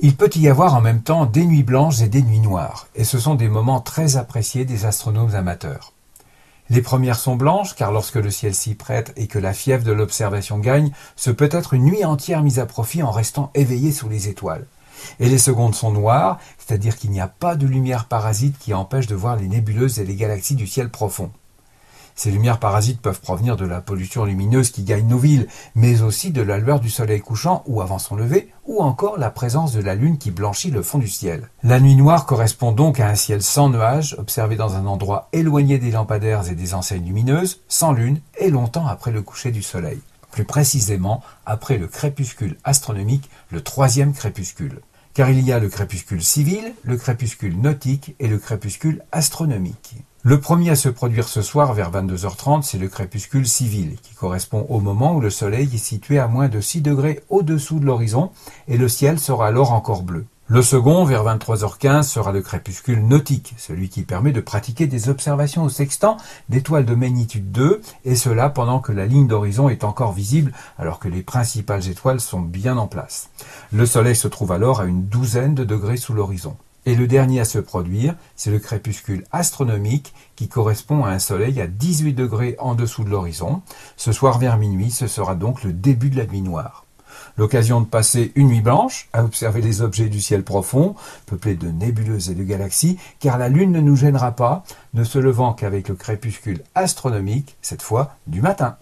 Il peut y avoir en même temps des nuits blanches et des nuits noires, et ce sont des moments très appréciés des astronomes amateurs. Les premières sont blanches, car lorsque le ciel s'y prête et que la fièvre de l'observation gagne, ce peut être une nuit entière mise à profit en restant éveillé sous les étoiles. Et les secondes sont noires, c'est-à-dire qu'il n'y a pas de lumière parasite qui empêche de voir les nébuleuses et les galaxies du ciel profond. Ces lumières parasites peuvent provenir de la pollution lumineuse qui gagne nos villes, mais aussi de la lueur du soleil couchant ou avant son lever, ou encore la présence de la lune qui blanchit le fond du ciel. La nuit noire correspond donc à un ciel sans nuages, observé dans un endroit éloigné des lampadaires et des enseignes lumineuses, sans lune et longtemps après le coucher du soleil. Plus précisément, après le crépuscule astronomique, le troisième crépuscule car il y a le crépuscule civil, le crépuscule nautique et le crépuscule astronomique. Le premier à se produire ce soir vers 22h30, c'est le crépuscule civil, qui correspond au moment où le Soleil est situé à moins de 6 degrés au-dessous de l'horizon, et le ciel sera alors encore bleu. Le second, vers 23h15, sera le crépuscule nautique, celui qui permet de pratiquer des observations au sextant d'étoiles de magnitude 2, et cela pendant que la ligne d'horizon est encore visible, alors que les principales étoiles sont bien en place. Le Soleil se trouve alors à une douzaine de degrés sous l'horizon. Et le dernier à se produire, c'est le crépuscule astronomique qui correspond à un soleil à 18 degrés en dessous de l'horizon. Ce soir vers minuit, ce sera donc le début de la nuit noire. L'occasion de passer une nuit blanche à observer les objets du ciel profond, peuplés de nébuleuses et de galaxies, car la Lune ne nous gênera pas, ne se levant qu'avec le crépuscule astronomique, cette fois du matin.